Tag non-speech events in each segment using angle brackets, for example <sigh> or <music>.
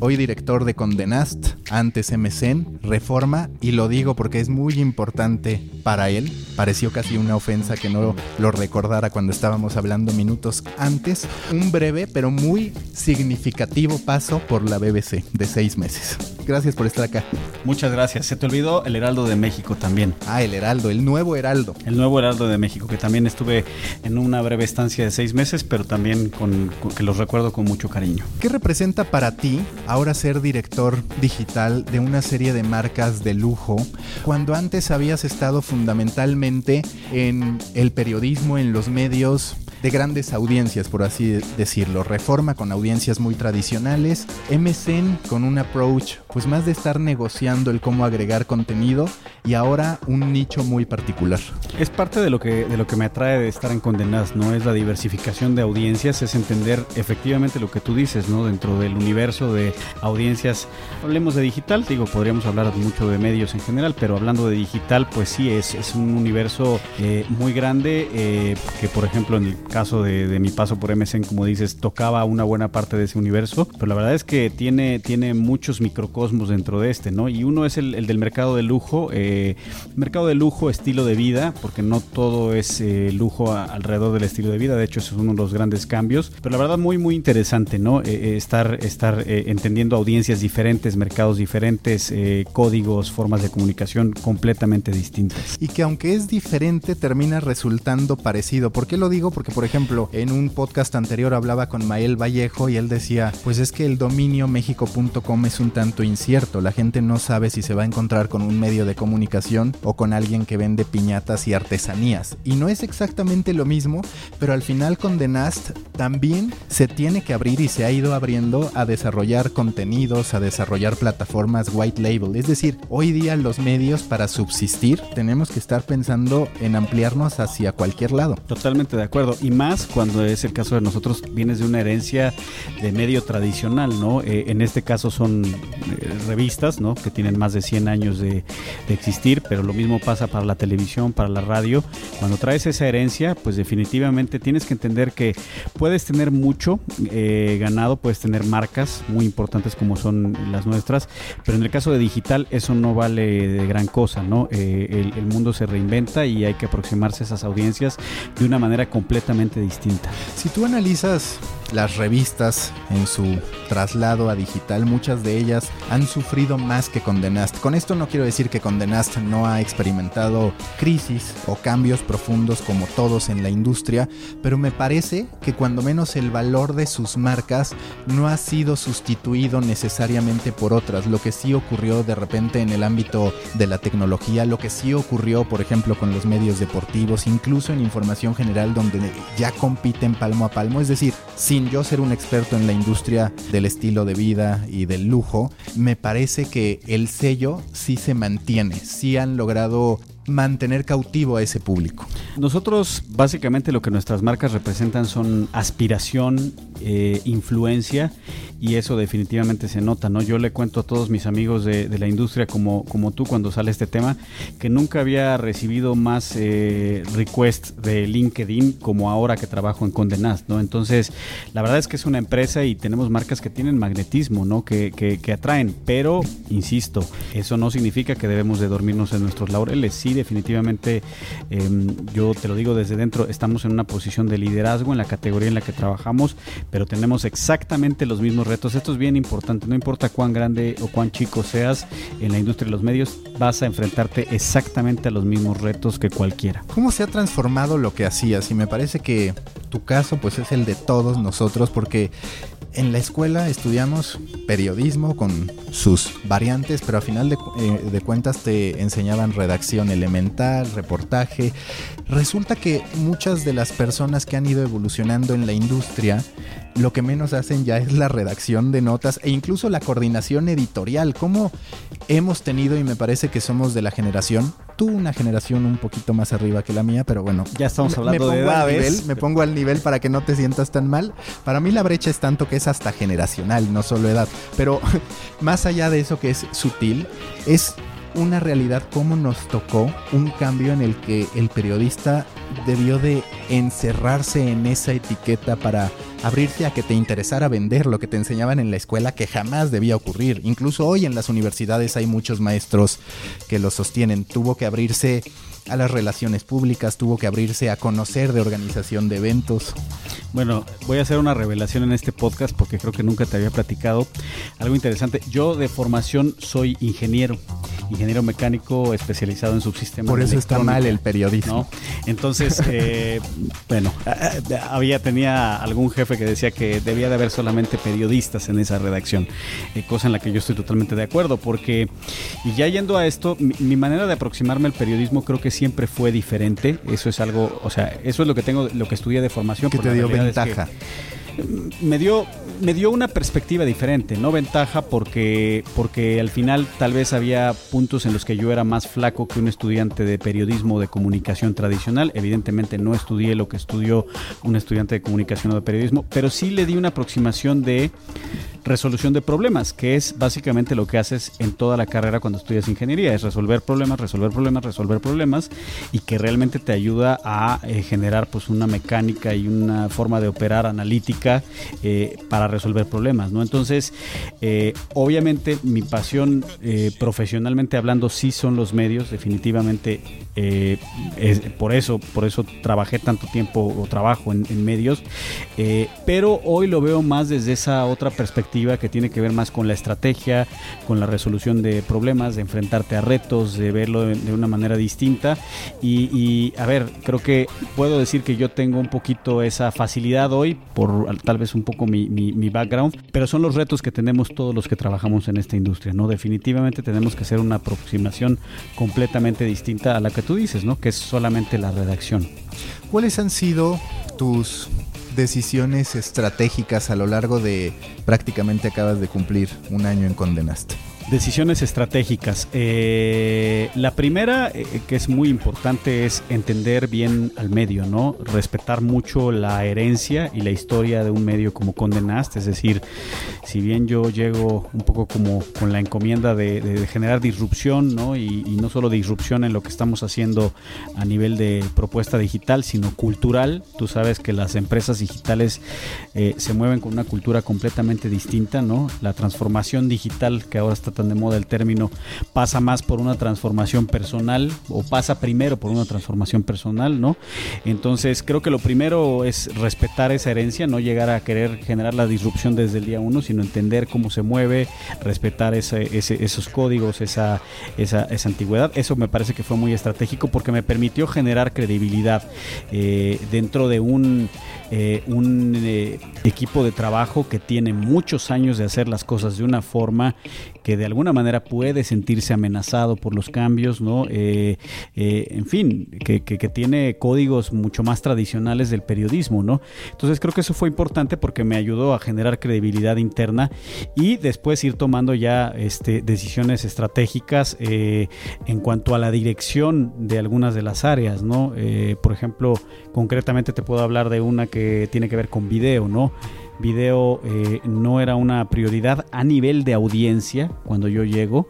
hoy director de Condenast, antes MCN, Reforma, y lo digo porque es muy importante para él. Pareció casi una ofensa que no lo recordara cuando estábamos hablando minutos antes. Un breve pero muy significativo paso por la BBC de seis meses. Gracias por estar acá. Muchas gracias. Se te olvidó el Heraldo de México también. Ah, el Heraldo, el nuevo Heraldo. El nuevo Heraldo de México, que también estuve en una breve estancia de seis meses, pero también con, con, que los recuerdo con mucho cariño. ¿Qué representa para ti ahora ser director digital de una serie de marcas de lujo, cuando antes habías estado fundamentalmente en el periodismo, en los medios, de grandes audiencias, por así decirlo. Reforma con audiencias muy tradicionales, MSN con un approach pues más de estar negociando el cómo agregar contenido y ahora un nicho muy particular. Es parte de lo que de lo que me atrae de estar en Condenadas, ¿no? Es la diversificación de audiencias, es entender efectivamente lo que tú dices, ¿no? Dentro del universo de audiencias, hablemos de digital, digo, podríamos hablar mucho de medios en general, pero hablando de digital, pues sí, es, es un universo eh, muy grande eh, que, por ejemplo, en el caso de, de, mi paso por MSN, como dices, tocaba una buena parte de ese universo, pero la verdad es que tiene, tiene muchos microcosmos dentro de este, ¿no? Y uno es el, el del mercado de lujo, eh, mercado de lujo, estilo de vida, porque no todo es eh, lujo alrededor del estilo de vida, de hecho, eso es uno de los grandes cambios, pero la verdad muy, muy interesante, ¿no? Eh, estar estar entendiendo audiencias diferentes, mercados diferentes, códigos, formas de comunicación completamente distintas. Y que aunque es diferente, termina resultando parecido. ¿Por qué lo digo? Porque, por ejemplo, en un podcast anterior hablaba con Mael Vallejo y él decía, pues es que el dominio mexico.com es un tanto incierto, la gente no sabe si se va a encontrar con un medio de comunicación o con alguien que vende piñatas y artesanías. Y no es exactamente lo mismo, pero al final con The Nast también se tiene que abrir y se ha ido abriendo a desarrollar contenidos, a desarrollar plataformas white label. Es decir, hoy día los medios para subsistir tenemos que estar pensando en ampliarnos hacia cualquier lado. Totalmente de acuerdo. Y más cuando es el caso de nosotros, vienes de una herencia de medio tradicional, ¿no? Eh, en este caso son eh, revistas, ¿no? Que tienen más de 100 años de, existir, pero lo mismo pasa para la televisión, para la radio. Cuando traes esa herencia, pues definitivamente tienes que entender que puedes tener mucho eh, ganado, puedes tener marcas muy importantes como son las nuestras, pero en el caso de digital eso no vale de gran cosa, ¿no? El, el mundo se reinventa y hay que aproximarse a esas audiencias de una manera completamente distinta. Si tú analizas las revistas en su traslado a digital, muchas de ellas han sufrido más que Condenast. Con esto no quiero decir que Condenast no ha experimentado crisis o cambios profundos como todos en la industria, pero me parece que cuando menos el valor de sus marcas no ha sido sustituido necesariamente por otras. Lo que sí ocurrió de repente en el ámbito de la tecnología, lo que sí ocurrió, por ejemplo, con los medios deportivos, incluso en información general donde ya compiten palmo a palmo. Es decir, sin yo ser un experto en la industria del estilo de vida y del lujo, me parece que el sello sí se mantiene, sí han logrado mantener cautivo a ese público. Nosotros básicamente lo que nuestras marcas representan son aspiración, eh, influencia y eso definitivamente se nota, ¿no? Yo le cuento a todos mis amigos de, la industria como, como tú cuando sale este tema que nunca había recibido más eh, requests de LinkedIn como ahora que trabajo en Condenast, ¿no? Entonces, la verdad es que es una empresa y tenemos marcas que tienen magnetismo, ¿no? Que, que, que atraen, pero, insisto, eso no significa que debemos de dormirnos en nuestros laureles, sí definitivamente, eh, yo te lo digo desde dentro, estamos en una posición de liderazgo en la categoría en la que trabajamos, pero tenemos exactamente los mismos retos. Esto es bien importante, no importa cuán grande o cuán chico seas en la industria de los medios, vas a enfrentarte exactamente a los mismos retos que cualquiera. ¿Cómo se ha transformado lo que hacías? Y me parece que tu caso pues es el de todos nosotros porque en la escuela estudiamos periodismo con sus variantes, pero a final de, eh, de, cuentas te enseñaban redacción elemental, reportaje. Resulta que muchas de las personas que han ido evolucionando en la industria, lo que menos hacen ya es la redacción de notas e incluso la coordinación editorial. ¿Cómo hemos tenido, y me parece que somos de la generación, tú una generación un poquito más arriba que la mía, pero bueno. Ya estamos hablando de edades. me pongo al nivel para que no te sientas tan mal. Para mí la brecha es tanto que es hasta generacional, no solo edad. Pero <laughs> más allá de eso que es sutil, es una realidad como nos tocó un cambio en el que el periodista debió de encerrarse en esa etiqueta para abrirse a que te interesara vender lo que te enseñaban en la escuela que jamás debía ocurrir. Incluso hoy en las universidades hay muchos maestros que lo sostienen. Tuvo que abrirse a las relaciones públicas, tuvo que abrirse a conocer de organización de eventos. Bueno, voy a hacer una revelación en este podcast porque creo que nunca te había platicado algo interesante. Yo de formación soy ingeniero, ingeniero mecánico especializado en subsistemas. Por eso está mal el periodismo. Entonces, eh, bueno, había tenía algún jefe que decía que debía de haber solamente periodistas en esa redacción, eh, cosa en la que yo estoy totalmente de acuerdo, porque y ya yendo a esto, mi, mi manera de aproximarme al periodismo creo que siempre fue diferente. Eso es algo, o sea, eso es lo que tengo, lo que estudié de formación. Que te dio ventaja. me dio me dio una perspectiva diferente, no ventaja porque porque al final tal vez había puntos en los que yo era más flaco que un estudiante de periodismo o de comunicación tradicional. Evidentemente no estudié lo que estudió un estudiante de comunicación o de periodismo, pero sí le di una aproximación de resolución de problemas, que es básicamente lo que haces en toda la carrera cuando estudias ingeniería, es resolver problemas, resolver problemas, resolver problemas y que realmente te ayuda a eh, generar pues una mecánica y una forma de operar analítica eh, para resolver problemas, ¿no? Entonces, eh, obviamente mi pasión profesionalmente hablando sí son los medios, definitivamente es, por eso, por eso trabajé tanto tiempo o trabajo en, en medios, pero hoy lo veo más desde esa otra perspectiva que tiene que ver más con la estrategia, con la resolución de problemas, de enfrentarte a retos, de verlo de, una manera distinta. Y, a ver, creo que puedo decir que yo tengo un poquito esa facilidad hoy, por tal vez un poco mi, mi, background, pero son los retos que tenemos todos los que trabajamos en esta industria, ¿no? Definitivamente tenemos que hacer una aproximación completamente distinta a la que tú dices, ¿no? Que es solamente la redacción. ¿Cuáles han sido tus decisiones estratégicas a lo largo de prácticamente acabas de cumplir un año en Condenaste? Decisiones estratégicas. Eh, la primera, eh, que es muy importante, es entender bien al medio, ¿no? Respetar mucho la herencia y la historia de un medio como Condenaste. Es decir, si bien yo llego un poco como con la encomienda de, generar disrupción, ¿no? Y, no solo disrupción en lo que estamos haciendo a nivel de propuesta digital, sino cultural. Tú sabes que las empresas digitales eh, se mueven con una cultura completamente distinta, ¿no? La transformación digital que ahora está tan de moda el término, pasa más por una transformación personal o pasa primero por una transformación personal, ¿no? Entonces creo que lo primero es respetar esa herencia, no llegar a querer generar la disrupción desde el día uno, sino entender cómo se mueve, respetar esos códigos, esa, antigüedad. Eso me parece que fue muy estratégico porque me permitió generar credibilidad eh, dentro de un, eh, eh, equipo de trabajo que tiene muchos años de hacer las cosas de una forma que de alguna manera puede sentirse amenazado por los cambios, ¿no? Eh, eh, en fin, que, tiene códigos mucho más tradicionales del periodismo, ¿no? Entonces creo que eso fue importante porque me ayudó a generar credibilidad interna y después ir tomando ya este, decisiones estratégicas eh, en cuanto a la dirección de algunas de las áreas, ¿no? por ejemplo, concretamente te puedo hablar de una que tiene que ver con video, ¿no? Video eh, no era una prioridad a nivel de audiencia cuando yo llego.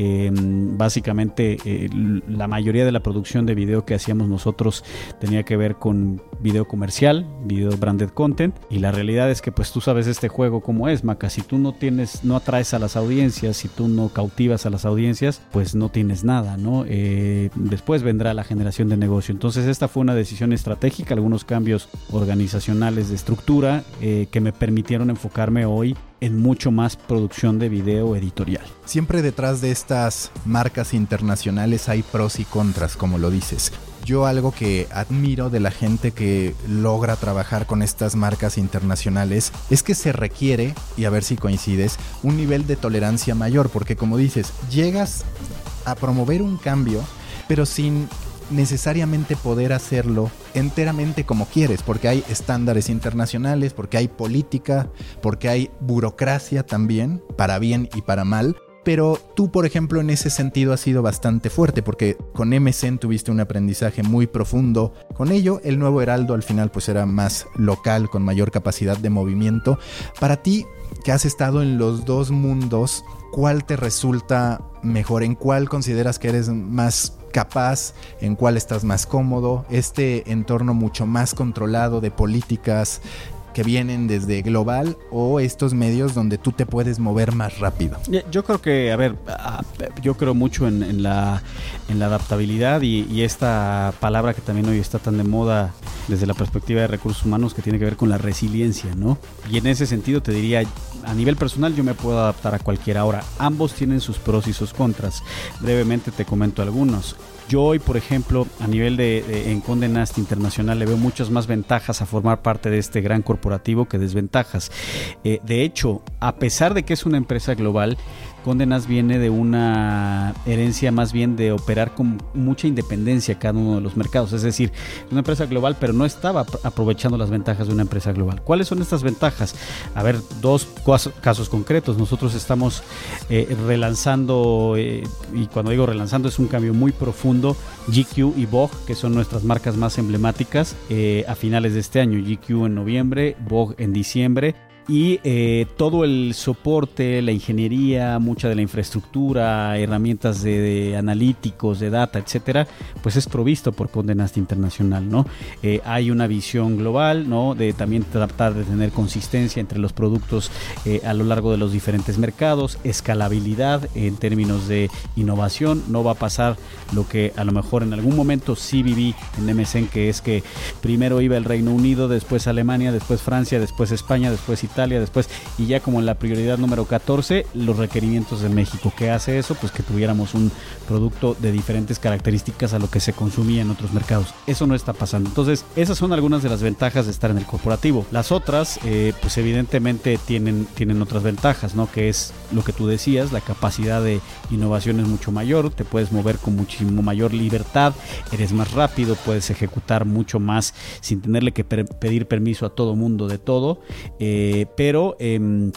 Em, básicamente eh, la mayoría de la producción de video que hacíamos nosotros tenía que ver con video comercial, video branded content y la realidad es que pues tú sabes este juego como es, Maca, si tú no tienes, no atraes a las audiencias, si tú no cautivas a las audiencias, pues no tienes nada, ¿no? Eh, después vendrá la generación de negocio. Entonces esta fue una decisión estratégica, algunos cambios organizacionales de estructura que me me permitieron enfocarme hoy en mucho más producción de video editorial. Siempre detrás de estas marcas internacionales hay pros y contras, como lo dices. Yo algo que admiro de la gente que logra trabajar con estas marcas internacionales es que se requiere, y a ver si coincides, un nivel de tolerancia mayor, porque como dices, llegas a promover un cambio, pero sin necesariamente poder hacerlo enteramente como quieres, porque hay estándares internacionales, porque hay política, porque hay burocracia también, para bien y para mal, pero tú, por ejemplo, en ese sentido has sido bastante fuerte porque con MSN tuviste un aprendizaje muy profundo. Con ello, el nuevo Heraldo al final pues era más local, con mayor capacidad de movimiento. Para ti, que has estado en los dos mundos, ¿cuál te resulta mejor? ¿En cuál consideras que eres más capaz? ¿En cuál estás más cómodo? Este entorno mucho más controlado de políticas que vienen desde global o estos medios donde tú te puedes mover más rápido? Yo creo que, a ver, ah, yo creo mucho en, la, en la adaptabilidad y, esta palabra que también hoy está tan de moda desde la perspectiva de recursos humanos que tiene que ver con la resiliencia, ¿no? Y en ese sentido te diría, a nivel personal yo me puedo adaptar a cualquiera. Ahora, ambos tienen sus pros y sus contras. Brevemente te comento algunos. Yo hoy, por ejemplo, a nivel de, en Conde Nast Internacional le veo muchas más ventajas a formar parte de este gran corporativo que desventajas. Eh, de hecho, a pesar de que es una empresa global, Condenas viene de una herencia más bien de operar con mucha independencia cada uno de los mercados. Es decir, una empresa global, pero no estaba aprovechando las ventajas de una empresa global. ¿Cuáles son estas ventajas? A ver, dos casos concretos. Nosotros estamos eh, relanzando, eh, y cuando digo relanzando es un cambio muy profundo, GQ y Vogue, que son nuestras marcas más emblemáticas, eh, a finales de este año. GQ en noviembre, Vogue en diciembre y eh, todo el soporte, la ingeniería, mucha de la infraestructura, herramientas de, analíticos, de data, etcétera, pues es provisto por Condenast Internacional, ¿no? Eh, hay una visión global, ¿no? De también tratar de tener consistencia entre los productos eh, a lo largo de los diferentes mercados, escalabilidad en términos de innovación, no va a pasar lo que a lo mejor en algún momento sí viví en MSN, que es que primero iba el Reino Unido, después Alemania, después Francia, después España, después Italia, después, y ya como en la prioridad número 14, los requerimientos de México. ¿Qué hace eso? Pues que tuviéramos un producto de diferentes características a lo que se consumía en otros mercados. Eso no está pasando. Entonces, esas son algunas de las ventajas de estar en el corporativo. Las otras, eh, pues evidentemente tienen, tienen otras ventajas, ¿no? Que es lo que tú decías, la capacidad de innovación es mucho mayor, te puedes mover con muchísimo mayor libertad, eres más rápido, puedes ejecutar mucho más sin tenerle que pedir permiso a todo mundo de todo. Eh, pero... Em,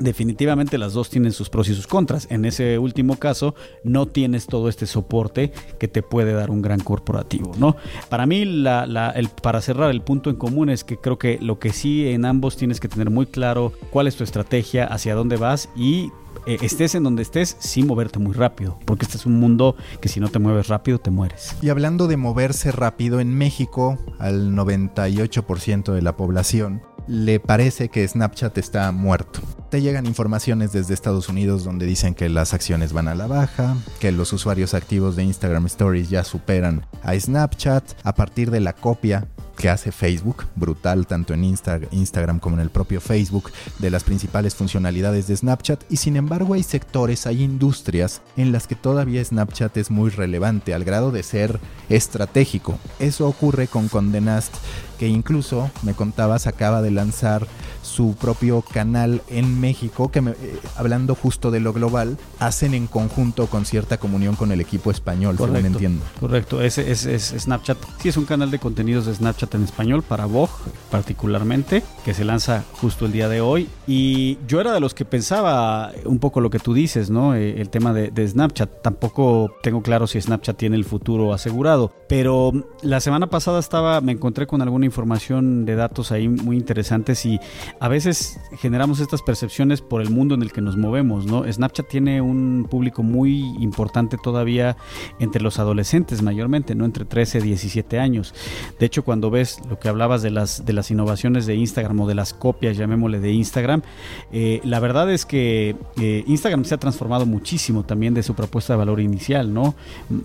definitivamente las dos tienen sus pros y sus contras. En ese último caso, no tienes todo este soporte que te puede dar un gran corporativo, ¿no? Para mí, el, para cerrar, el punto en común es que creo que lo que sí en ambos tienes que tener muy claro cuál es tu estrategia, hacia dónde vas y eh, estés en donde estés, sin moverte muy rápido, porque este es un mundo que si no te mueves rápido te mueres. Y hablando de moverse rápido, en México, al 98% de la población le parece que Snapchat está muerto. Te llegan informaciones desde Estados Unidos donde dicen que las acciones van a la baja, que los usuarios activos de Instagram Stories ya superan a Snapchat a partir de la copia que hace Facebook, brutal tanto en Instagram como en el propio Facebook, de las principales funcionalidades de Snapchat y sin embargo hay sectores, hay industrias en las que todavía Snapchat es muy relevante al grado de ser estratégico. Eso ocurre con Condenast que incluso me contabas acaba de lanzar su propio canal en México, que eh, hablando justo de lo global, hacen en conjunto con cierta comunión con el equipo español, correcto, me entiendo. Correcto, es, es, es, Snapchat. Sí, es un canal de contenidos de Snapchat en español para Vogue particularmente, que se lanza justo el día de hoy. Y yo era de los que pensaba un poco lo que tú dices, ¿no? Eh, el tema de, de Snapchat. Tampoco tengo claro si Snapchat tiene el futuro asegurado, pero la semana pasada estaba, me encontré con alguna información de datos ahí muy interesantes y a veces generamos estas percepciones por el mundo en el que nos movemos, ¿no? Snapchat tiene un público muy importante todavía entre los adolescentes mayormente, ¿no? Entre 13 y 17 años. De hecho, cuando ves lo que hablabas de las, de las innovaciones de Instagram o de las copias, llamémosle de Instagram, eh, la verdad es que eh, Instagram se ha transformado muchísimo también de su propuesta de valor inicial, ¿no?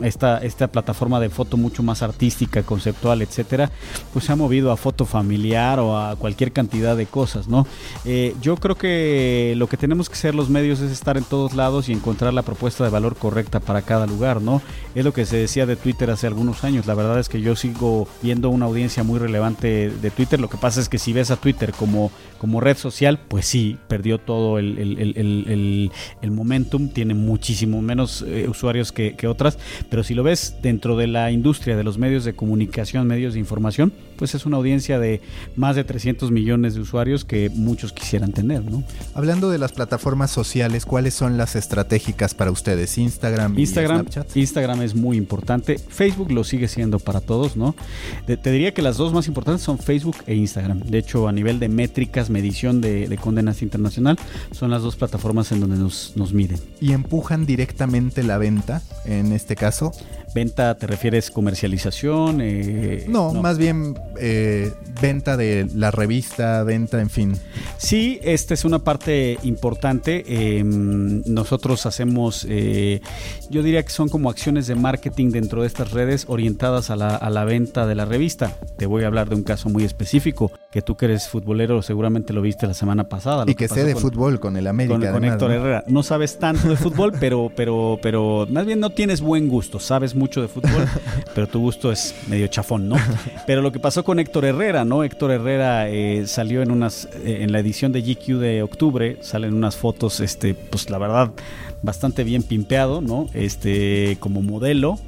Esta, esta plataforma de foto mucho más artística, conceptual, etcétera, pues se ha movido a foto familiar o a cualquier cantidad de cosas. ¿no? Eh, yo creo que lo que tenemos que hacer los medios es estar en todos lados y encontrar la propuesta de valor correcta para cada lugar, ¿no? Es lo que se decía de Twitter hace algunos años. La verdad es que yo sigo viendo una audiencia muy relevante de Twitter. Lo que pasa es que si ves a Twitter como, como red social, pues sí, perdió todo el, el, momentum, tiene muchísimo menos eh, usuarios que, que otras, pero si lo ves dentro de la industria de los medios de comunicación, medios de información, pues es una audiencia de más de 300 millones de usuarios que muchos quisieran tener, ¿no? Hablando de las plataformas sociales, ¿cuáles son las estratégicas para ustedes? Instagram, Instagram, y Snapchat. Instagram es muy importante. Facebook lo sigue siendo para todos, ¿no? te diría que las dos más importantes son Facebook e Instagram. De hecho, a nivel de métricas, medición de, de condenas internacional, son las dos plataformas en donde nos, nos miden. ¿Y empujan directamente la venta en este caso? ¿Venta te refieres comercialización? Eh, no, más bien eh, venta de la revista, venta, en fin. Sí, esta es una parte importante. Em, nosotros hacemos, eh, yo diría que son como acciones de marketing dentro de estas redes orientadas a la, a la venta de la revista. Te voy a hablar de un caso muy específico, que tú que eres futbolero seguramente lo viste la semana pasada. Y que, sé de fútbol con el América. Con, Héctor Herrera. No sabes tanto de fútbol, <laughs> pero, pero, pero más bien no tienes buen gusto, sabes mucho de fútbol, <laughs> pero tu gusto es medio chafón, ¿no? Pero lo que pasó con Héctor Herrera, ¿no? Héctor Herrera eh, salió en unas, eh, en la edición de GQ de octubre, salen unas fotos, este, pues la verdad, bastante bien pimpeado, ¿no? Este, como modelo.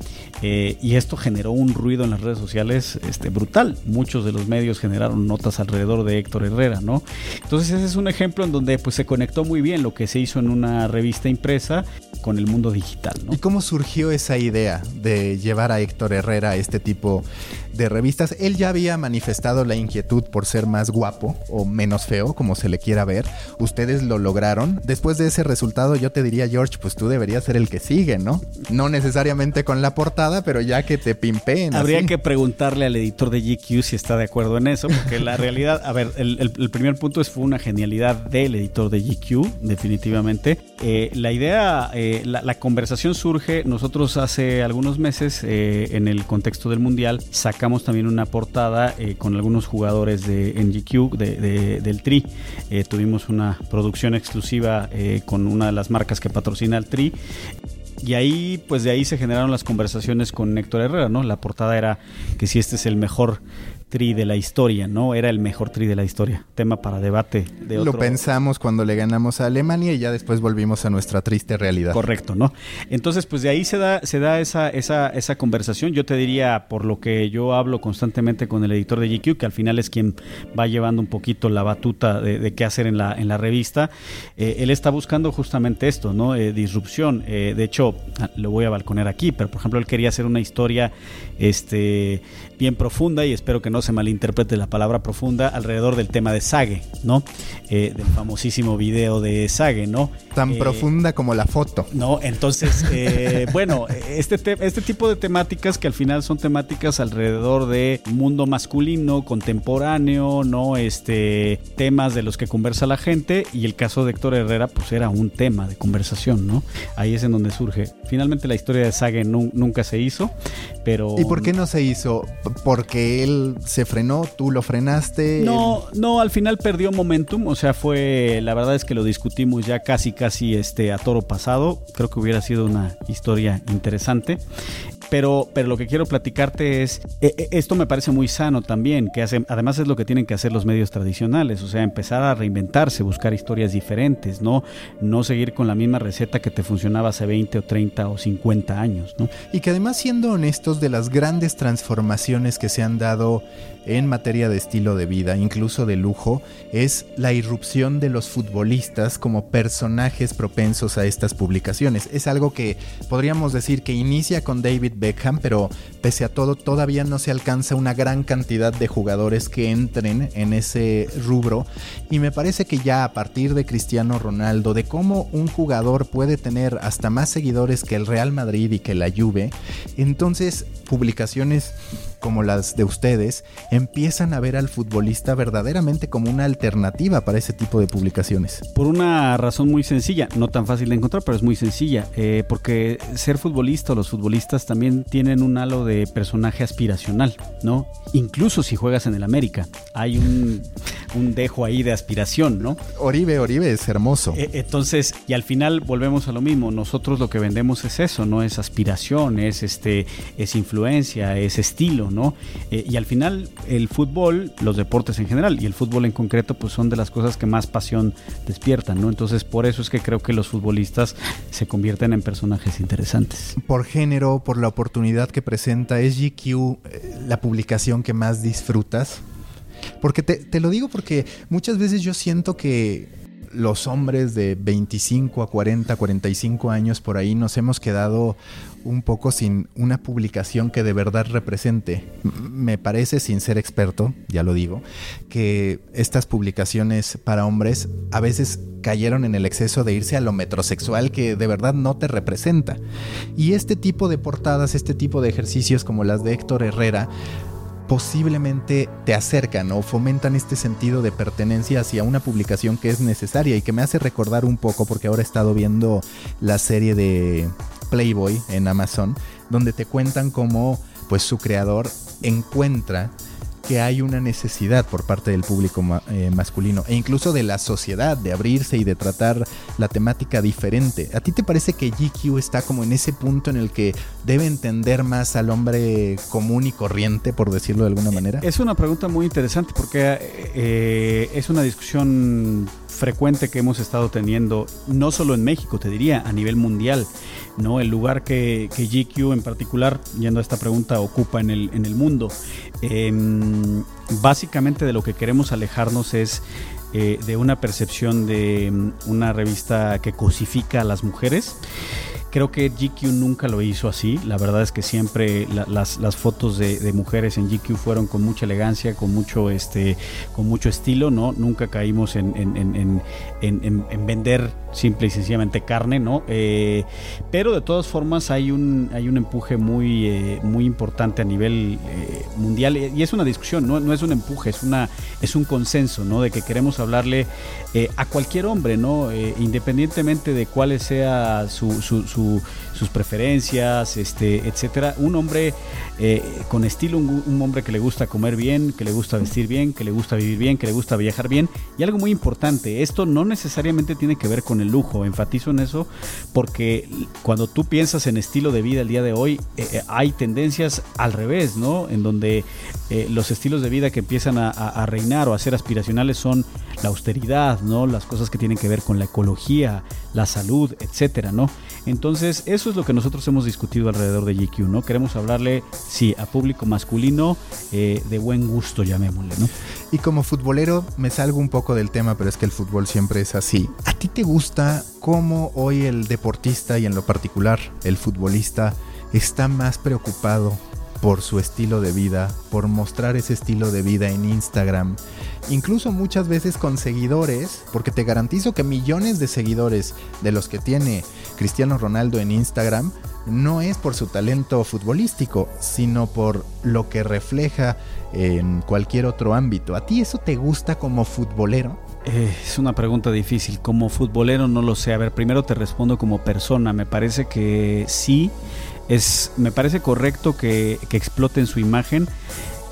Eh, y esto generó un ruido en las redes sociales este, brutal. Muchos de los medios generaron notas alrededor de Héctor Herrera, ¿no? Entonces ese es un ejemplo en donde pues, se conectó muy bien lo que se hizo en una revista impresa con el mundo digital, ¿no? ¿Y cómo surgió esa idea de llevar a Héctor Herrera a este tipo de revistas? Él ya había manifestado la inquietud por ser más guapo o menos feo, como se le quiera ver. Ustedes lo lograron. Después de ese resultado, yo te diría, George, pues tú deberías ser el que sigue, ¿no? No necesariamente con la portada, pero ya que te pimpeen. Habría que preguntarle al editor de GQ si está de acuerdo en eso, porque la realidad, a ver, el, primer punto es fue una genialidad del editor de GQ, definitivamente. Eh, la idea, eh, la, conversación surge, nosotros hace algunos meses, eh, en el contexto del Mundial, sacamos también una portada con algunos jugadores de GQ de, del Tri. tuvimos una producción exclusiva con una de las marcas que patrocina el Tri y ahí, pues de ahí se generaron las conversaciones con Héctor Herrera, ¿no? La portada era que si este es el mejor tri de la historia, ¿no? Era el mejor tri de la historia. Tema para debate de otro... Lo pensamos cuando le ganamos a Alemania y ya después volvimos a nuestra triste realidad. Correcto, ¿no? Entonces, pues de ahí se da, se da esa, esa, esa conversación. Yo te diría, por lo que yo hablo constantemente con el editor de GQ, que al final es quien va llevando un poquito la batuta de, qué hacer en la, en la revista, eh, él está buscando justamente esto, ¿no? Eh, disrupción. Eh, de hecho, lo voy a balconear aquí, pero por ejemplo, él quería hacer una historia este, bien profunda y espero que no se malinterprete la palabra profunda alrededor del tema de Sage, ¿no? Eh, del famosísimo video de Sage, ¿no? Tan eh, profunda como la foto. No, entonces, eh, <laughs> bueno, este, este tipo de temáticas que al final son temáticas alrededor de mundo masculino, contemporáneo, ¿no? Este, temas de los que conversa la gente y el caso de Héctor Herrera, pues era un tema de conversación, ¿no? Ahí es en donde surge. Finalmente la historia de Sage nunca se hizo, pero... ¿Y por qué no se hizo? Porque él se frenó, tú lo frenaste. No, no, al final perdió momentum, o sea, fue, la verdad es que lo discutimos ya casi, casi este, a toro pasado, creo que hubiera sido una historia interesante. Pero, pero lo que quiero platicarte es, eh, eh, esto me parece muy sano también, que hace, además es lo que tienen que hacer los medios tradicionales, o sea, empezar a reinventarse, buscar historias diferentes, ¿no? No seguir con la misma receta que te funcionaba hace 20 o 30 o 50 años, ¿no? Y que además, siendo honestos, de las grandes transformaciones que se han dado en materia de estilo de vida, incluso de lujo, es la irrupción de los futbolistas como personajes propensos a estas publicaciones. Es algo que podríamos decir que inicia con David Beckham, pero pese a todo todavía no se alcanza una gran cantidad de jugadores que entren en ese rubro. Y me parece que ya a partir de Cristiano Ronaldo, de cómo un jugador puede tener hasta más seguidores que el Real Madrid y que la Juve, entonces publicaciones como las de ustedes empiezan a ver al futbolista verdaderamente como una alternativa para ese tipo de publicaciones? Por una razón muy sencilla, no tan fácil de encontrar, pero es muy sencilla, eh, porque ser futbolista o los futbolistas también tienen un halo de personaje aspiracional, ¿no? Incluso si juegas en el América, hay un un dejo ahí de aspiración, ¿no? Oribe, Oribe es hermoso. E, entonces, y al final volvemos a lo mismo, nosotros lo que vendemos es eso, no es aspiración, es este, es influencia, es estilo, ¿no? Eh, y al final el fútbol, los deportes en general y el fútbol en concreto, pues son de las cosas que más pasión despiertan, ¿no? Entonces, por eso es que creo que los futbolistas se convierten en personajes interesantes. Por género, por la oportunidad que presenta, ¿es GQ eh, la publicación que más disfrutas? Porque te, te lo digo porque muchas veces yo siento que los hombres de 25 a 40, 45 años por ahí nos hemos quedado un poco sin una publicación que de verdad represente. Me parece, sin ser experto, ya lo digo, que estas publicaciones para hombres a veces cayeron en el exceso de irse a lo metrosexual que de verdad no te representa. Y este tipo de portadas, este tipo de ejercicios como las de Héctor Herrera, posiblemente te acercan o fomentan este sentido de pertenencia hacia una publicación que es necesaria y que me hace recordar un poco porque ahora he estado viendo la serie de Playboy en Amazon donde te cuentan cómo pues su creador encuentra que hay una necesidad por parte del público eh, masculino e incluso de la sociedad de abrirse y de tratar la temática diferente. ¿A ti te parece que GQ está como en ese punto en el que debe entender más al hombre común y corriente, por decirlo de alguna manera? Es una pregunta muy interesante porque eh, es una discusión frecuente que hemos estado teniendo, no solo en México, te diría, a nivel mundial, ¿no? El lugar que, GQ en particular, yendo a esta pregunta, ocupa en el, en el mundo. Em, básicamente de lo que queremos alejarnos es eh, de una percepción de mm, una revista que cosifica a las mujeres Creo que GQ nunca lo hizo así. La verdad es que siempre las, las, fotos de, mujeres en GQ fueron con mucha elegancia, con mucho, este, con mucho estilo, ¿no? Nunca caímos en, en, en, vender simple y sencillamente carne, ¿no? Eh, pero de todas formas hay un, hay un empuje muy, eh, muy importante a nivel eh, mundial y es una discusión, ¿no? no es un empuje, es, una, es un consenso, ¿no? De que queremos hablarle a cualquier hombre, ¿no? independientemente de cuál sea su, su sus preferencias, este, etcétera. Un hombre eh, con estilo, un, hombre que le gusta comer bien, que le gusta vestir bien, que le gusta vivir bien, que le gusta viajar bien. Y algo muy importante, esto no necesariamente tiene que ver con el lujo, enfatizo en eso, porque cuando tú piensas en estilo de vida el día de hoy, eh, eh, hay tendencias al revés, ¿no? En donde los estilos de vida que empiezan a, a, reinar o a ser aspiracionales son la austeridad, ¿no? Las cosas que tienen que ver con la ecología, la salud, etcétera, ¿no? Entonces, eso es lo que nosotros hemos discutido alrededor de GQ, ¿no? Queremos hablarle, sí, a público masculino eh, de buen gusto, llamémosle, ¿no? Y como futbolero, me salgo un poco del tema, pero es que el fútbol siempre es así. ¿A ti te gusta cómo hoy el deportista y en lo particular el futbolista está más preocupado por su estilo de vida, por mostrar ese estilo de vida en Instagram, incluso muchas veces con seguidores, porque te garantizo que millones de seguidores de los que tiene Cristiano Ronaldo en Instagram no es por su talento futbolístico, sino por lo que refleja en cualquier otro ámbito. ¿A ti eso te gusta como futbolero? Eh, es una pregunta difícil. Como futbolero no lo sé. A ver, primero te respondo como persona. Me parece que sí es, me parece correcto que, que exploten su imagen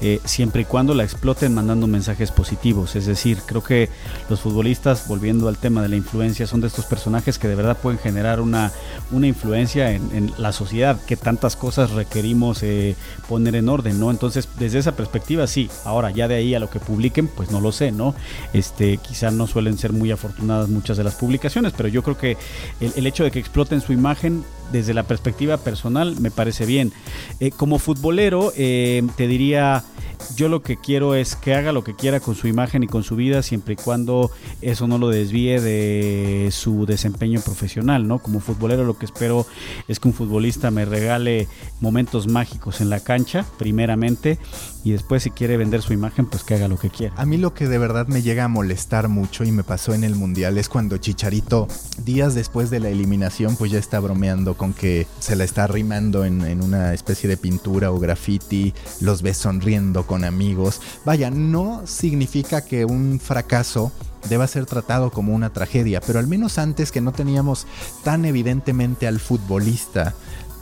eh, siempre y cuando la exploten mandando mensajes positivos. Es decir, creo que los futbolistas, volviendo al tema de la influencia, son de estos personajes que de verdad pueden generar una, una influencia en, la sociedad, que tantas cosas requerimos eh, poner en orden, ¿no? Entonces, desde esa perspectiva, sí. Ahora, ya de ahí a lo que publiquen, pues no lo sé, ¿no? Este, quizá no suelen ser muy afortunadas muchas de las publicaciones, pero yo creo que el, hecho de que exploten su imagen desde la perspectiva personal me parece bien. Eh, como futbolero, te diría yo lo que quiero es que haga lo que quiera con su imagen y con su vida, siempre y cuando eso no lo desvíe de su desempeño profesional, ¿no? Como futbolero lo que espero es que un futbolista me regale momentos mágicos en la cancha, primeramente, y después si quiere vender su imagen, pues que haga lo que quiera. A mí lo que de verdad me llega a molestar mucho y me pasó en el Mundial es cuando Chicharito, días después de la eliminación, pues ya está bromeando con que se la está arrimando en, en una especie de pintura o graffiti, los ve sonriendo con amigos. Vaya, no significa que un fracaso deba ser tratado como una tragedia, pero al menos antes que no teníamos tan evidentemente al futbolista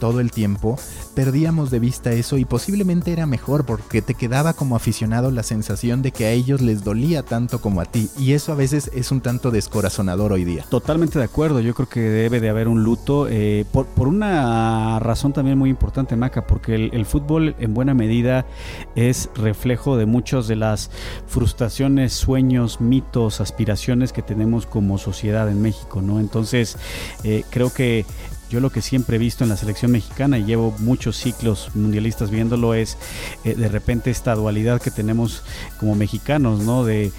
todo el tiempo, perdíamos de vista eso y posiblemente era mejor porque te quedaba como aficionado la sensación de que a ellos les dolía tanto como a ti y eso a veces es un tanto descorazonador hoy día. Totalmente de acuerdo, yo creo que debe de haber un luto eh, por, una razón también muy importante, Maca, porque el, el fútbol en buena medida es reflejo de muchas de las frustraciones, sueños, mitos, aspiraciones que tenemos como sociedad en México, ¿no? Entonces, eh, creo que yo lo que siempre he visto en la selección mexicana y llevo muchos ciclos mundialistas viéndolo es eh, de repente esta dualidad que tenemos como mexicanos, ¿no? De,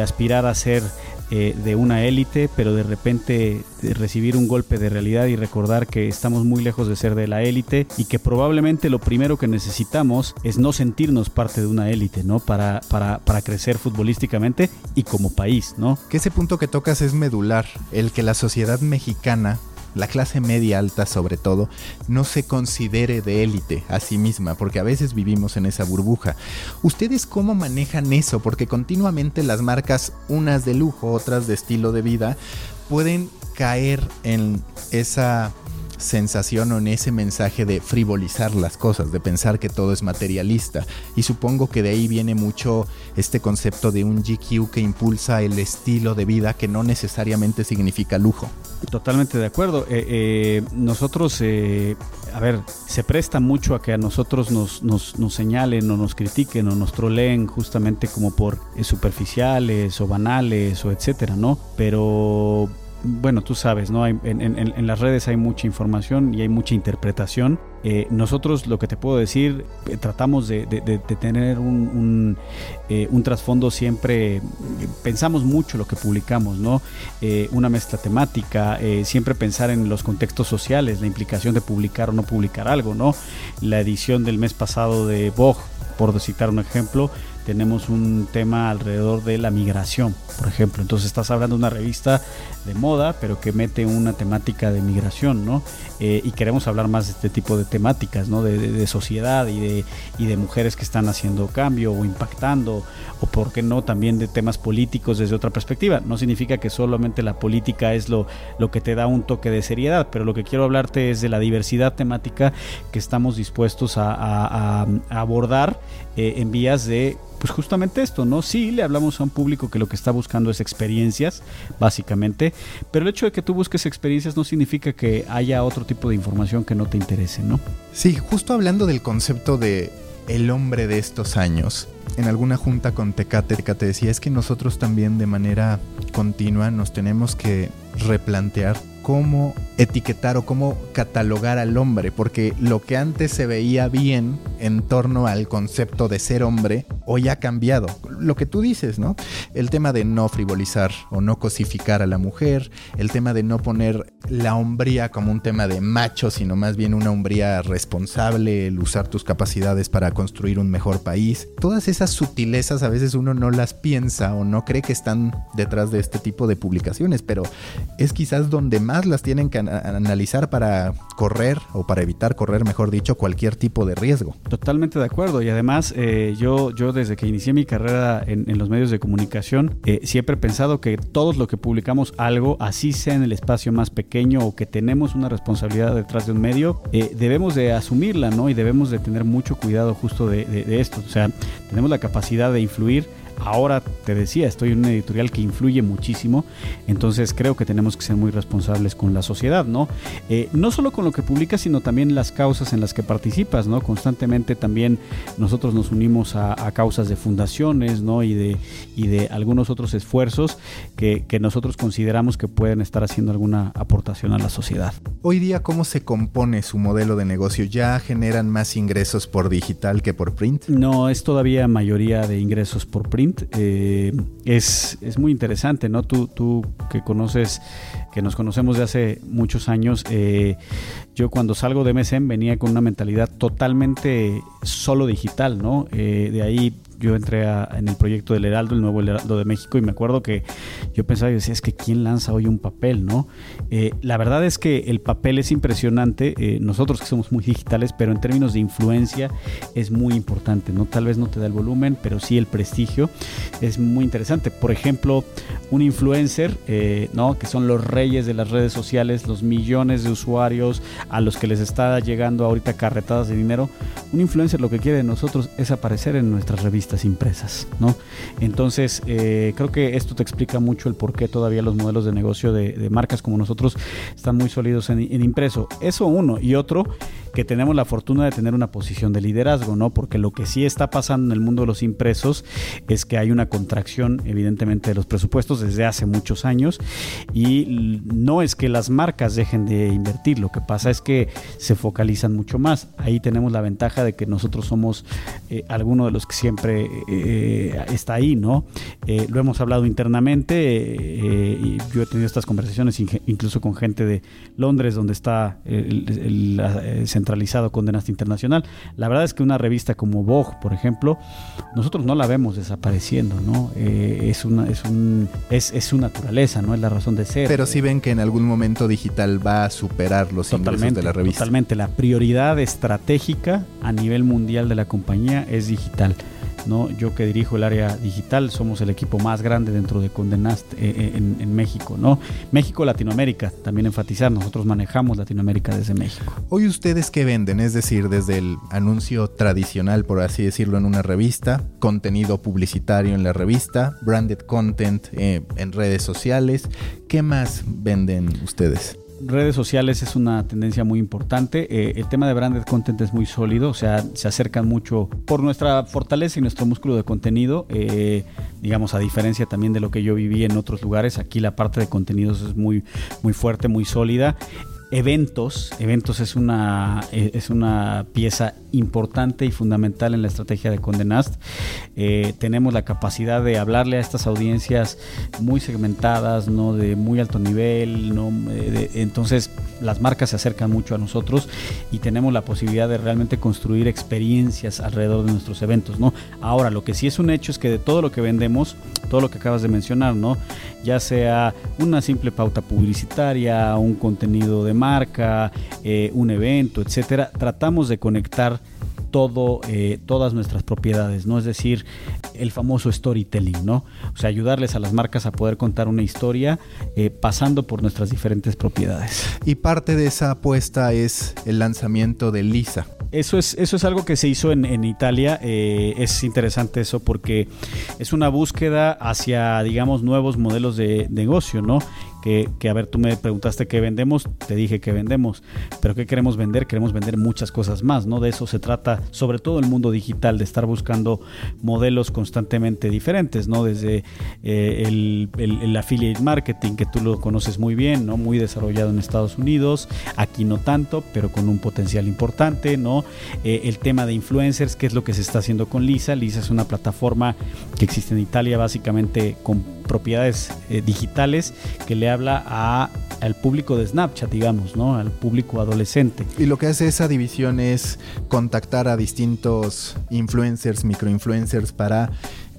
aspirar a ser eh, de una élite, pero de repente recibir un golpe de realidad y recordar que estamos muy lejos de ser de la élite y que probablemente lo primero que necesitamos es no sentirnos parte de una élite, ¿no? Para, para, para crecer futbolísticamente y como país, ¿no? Que ese punto que tocas es medular, el que la sociedad mexicana la clase media alta sobre todo, no se considere de élite a sí misma, porque a veces vivimos en esa burbuja. ¿Ustedes cómo manejan eso? Porque continuamente las marcas, unas de lujo, otras de estilo de vida, pueden caer en esa sensación o en ese mensaje de frivolizar las cosas, de pensar que todo es materialista. Y supongo que de ahí viene mucho este concepto de un GQ que impulsa el estilo de vida que no necesariamente significa lujo. Totalmente de acuerdo. Eh, eh, nosotros, eh, a ver, se presta mucho a que a nosotros nos, nos, nos, señalen o nos critiquen o nos troleen justamente como por superficiales o banales o etcétera, ¿no? Pero bueno, tú sabes, ¿no? Hay, en, las redes hay mucha información y hay mucha interpretación. Eh, nosotros lo que te puedo decir, eh, tratamos de, tener un, eh, un, trasfondo siempre, pensamos mucho lo que publicamos, ¿no? una mezcla temática, siempre pensar en los contextos sociales, la implicación de publicar o no publicar algo, ¿no? La edición del mes pasado de Vogue, por citar un ejemplo, tenemos un tema alrededor de la migración, por ejemplo. Entonces estás hablando de una revista de moda, pero que mete una temática de migración, ¿no? Eh, y queremos hablar más de este tipo de temáticas, ¿no? De, sociedad y de, y de mujeres que están haciendo cambio o impactando, o por qué no también de temas políticos desde otra perspectiva. No significa que solamente la política es lo, lo que te da un toque de seriedad, pero lo que quiero hablarte es de la diversidad temática que estamos dispuestos a, abordar eh, en vías de pues justamente esto, ¿no? Sí, le hablamos a un público que lo que está buscando es experiencias, básicamente, pero el hecho de que tú busques experiencias no significa que haya otro tipo de información que no te interese, ¿no? Sí, justo hablando del concepto de el hombre de estos años, en alguna junta con Tecate, Tecate decía, es que nosotros también de manera continua nos tenemos que replantear cómo etiquetar o cómo catalogar al hombre, porque lo que antes se veía bien en torno al concepto de ser hombre, hoy ha cambiado. Lo que tú dices, ¿no? El tema de no frivolizar o no cosificar a la mujer, el tema de no poner la hombría como un tema de macho, sino más bien una hombría responsable, el usar tus capacidades para construir un mejor país. Todas esas sutilezas a veces uno no las piensa o no cree que están detrás de este tipo de publicaciones, pero es quizás donde más las tienen que analizar para correr o para evitar correr, mejor dicho, cualquier tipo de riesgo. Totalmente de acuerdo y además eh, yo, yo desde que inicié mi carrera en, los medios de comunicación eh, siempre he pensado que todos lo que publicamos algo, así sea en el espacio más pequeño o que tenemos una responsabilidad detrás de un medio, eh, debemos de asumirla, ¿no? Y debemos de tener mucho cuidado justo de, de esto. O sea, tenemos la capacidad de influir ahora te decía, estoy en una editorial que influye muchísimo, entonces creo que tenemos que ser muy responsables con la sociedad, ¿no? Eh, no solo con lo que publicas, sino también las causas en las que participas, ¿no? Constantemente también nosotros nos unimos a, causas de fundaciones, ¿no? Y de, y de algunos otros esfuerzos que, que nosotros consideramos que pueden estar haciendo alguna aportación a la sociedad. Hoy día, ¿cómo se compone su modelo de negocio? ¿Ya generan más ingresos por digital que por print? No, es todavía mayoría de ingresos por print eh, es, es, muy interesante, ¿no? Tú, tú que conoces, que nos conocemos de hace muchos años, eh, yo cuando salgo de MSM venía con una mentalidad totalmente solo digital, ¿no? Eh, de ahí yo entré en el proyecto del Heraldo, el nuevo Heraldo de México, y me acuerdo que yo pensaba y decía, es que ¿quién lanza hoy un papel, no? Eh, la verdad es que el papel es impresionante, eh, nosotros que somos muy digitales, pero en términos de influencia es muy importante, ¿no? Tal vez no te da el volumen, pero sí el prestigio es muy interesante. Por ejemplo, un influencer, eh, ¿no? Que son los reyes de las redes sociales, los millones de usuarios a los que les está llegando ahorita carretadas de dinero. Un influencer lo que quiere de nosotros es aparecer en nuestras revistas impresas, ¿no? Entonces, eh, creo que esto te explica mucho el por qué todavía los modelos de negocio de, marcas como nosotros están muy sólidos en impreso. Eso uno. Y otro, que tenemos la fortuna de tener una posición de liderazgo, ¿no? Porque lo que sí está pasando en el mundo de los impresos es que hay una contracción, evidentemente, de los presupuestos desde hace muchos años y no es que las marcas dejen de invertir, lo que pasa es que se focalizan mucho más. Ahí tenemos la ventaja de que nosotros somos eh, alguno de los que siempre eh, está ahí, ¿no? Eh, lo hemos hablado internamente y yo he tenido estas conversaciones incluso con gente de Londres, donde está el, el, centralizado con Denasta Internacional. La verdad es que una revista como Vogue, por ejemplo, nosotros no la vemos desapareciendo, ¿no? Eh, es, una, es, un, es, es, su naturaleza, ¿no? Es la razón de ser. Pero sí ven que en algún momento digital va a superar los ingresos de la revista. Totalmente. La prioridad estratégica a nivel mundial de la compañía es digital. ¿No? Yo que dirijo el área digital, somos el equipo más grande dentro de Condenast eh, eh, en, México, ¿no? México, Latinoamérica, también enfatizar, nosotros manejamos Latinoamérica desde México. Hoy ustedes qué venden, es decir, desde el anuncio tradicional, por así decirlo, en una revista, contenido publicitario en la revista, branded content eh, en redes sociales, ¿qué más venden ustedes? Redes sociales es una tendencia muy importante. Eh, el tema de branded content es muy sólido, o sea, se acercan mucho por nuestra fortaleza y nuestro músculo de contenido. Eh, digamos, a diferencia también de lo que yo viví en otros lugares, aquí la parte de contenidos es muy, muy fuerte, muy sólida eventos. Eventos es una, eh, es una pieza importante y fundamental en la estrategia de Condenast. Eh, tenemos la capacidad de hablarle a estas audiencias muy segmentadas, no de muy alto nivel, no, eh, entonces las marcas se acercan mucho a nosotros y tenemos la posibilidad de realmente construir experiencias alrededor de nuestros eventos, ¿no? Ahora, lo que sí es un hecho es que de todo lo que vendemos, todo lo que acabas de mencionar, ¿no? Ya sea una simple pauta publicitaria, un contenido de marca, eh, un evento, etcétera, tratamos de conectar todo, eh, todas nuestras propiedades, ¿no? Es decir, el famoso storytelling, ¿no? O sea, ayudarles a las marcas a poder contar una historia eh, pasando por nuestras diferentes propiedades. Y parte de esa apuesta es el lanzamiento de Lisa. Eso es, eso es algo que se hizo en, Italia. es interesante eso porque es una búsqueda hacia, digamos, nuevos modelos de negocio, ¿no? Que, a ver, tú me preguntaste qué vendemos, te dije que vendemos, pero ¿qué queremos vender? Queremos vender muchas cosas más, ¿no? De eso se trata, sobre todo el mundo digital, de estar buscando modelos constantemente diferentes, ¿no? Desde eh, el, affiliate marketing, que tú lo conoces muy bien, ¿no? Muy desarrollado en Estados Unidos, aquí no tanto, pero con un potencial importante, ¿no? Eh, el tema de influencers, que es lo que se está haciendo con Lisa. Lisa es una plataforma que existe en Italia básicamente con propiedades eh, digitales que le habla a, al público de Snapchat, digamos, ¿no? Al público adolescente. Y lo que hace esa división es contactar a distintos influencers, microinfluencers para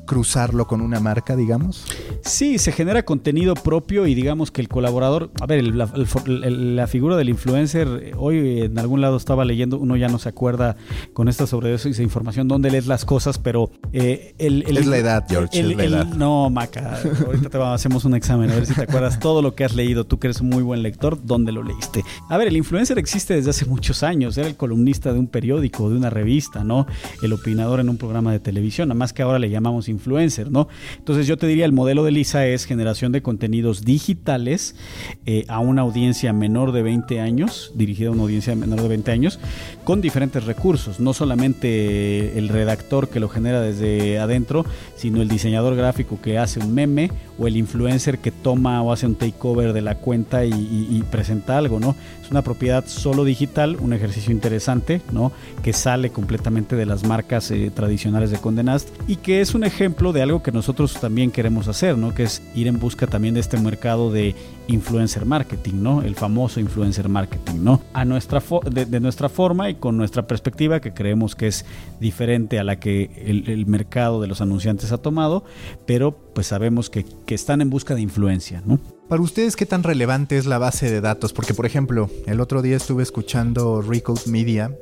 cruzarlo con una marca, digamos? Sí, se genera contenido propio y digamos que el colaborador, a ver, la, figura del influencer, hoy en algún lado estaba leyendo, uno ya no se acuerda con esta sobre eso esa información, dónde lees las cosas, pero eh, el, Es la edad, George, es la edad. No, Maca, ahorita te hacemos un examen, a ver si te acuerdas todo lo que has leído, tú que eres un muy buen lector, ¿dónde lo leíste? A ver, el influencer existe desde hace muchos años, era el columnista de un periódico, de una revista, ¿no? El opinador en un programa de televisión, nada más que ahora le llamamos influencer, ¿no? Entonces yo te diría, el modelo de Lisa es generación de contenidos digitales eh, a una audiencia menor de 20 años, dirigida a una audiencia menor de 20 años, con diferentes recursos, no solamente el redactor que lo genera desde adentro, sino el diseñador gráfico que hace un meme o el influencer que toma o hace un takeover de la cuenta y, presenta algo, ¿no? Una propiedad solo digital, un ejercicio interesante, ¿no? Que sale completamente de las marcas eh, tradicionales de Condenast y que es un ejemplo de algo que nosotros también queremos hacer, ¿no? Que es ir en busca también de este mercado de influencer marketing, ¿no? El famoso influencer marketing, ¿no? A nuestra de, nuestra forma y con nuestra perspectiva que creemos que es diferente a la que el, el mercado de los anunciantes ha tomado, pero pues sabemos que, que están en busca de influencia, ¿no? Para ustedes, ¿qué tan relevante es la base de datos? Porque, por ejemplo, el otro día estuve escuchando Recode Media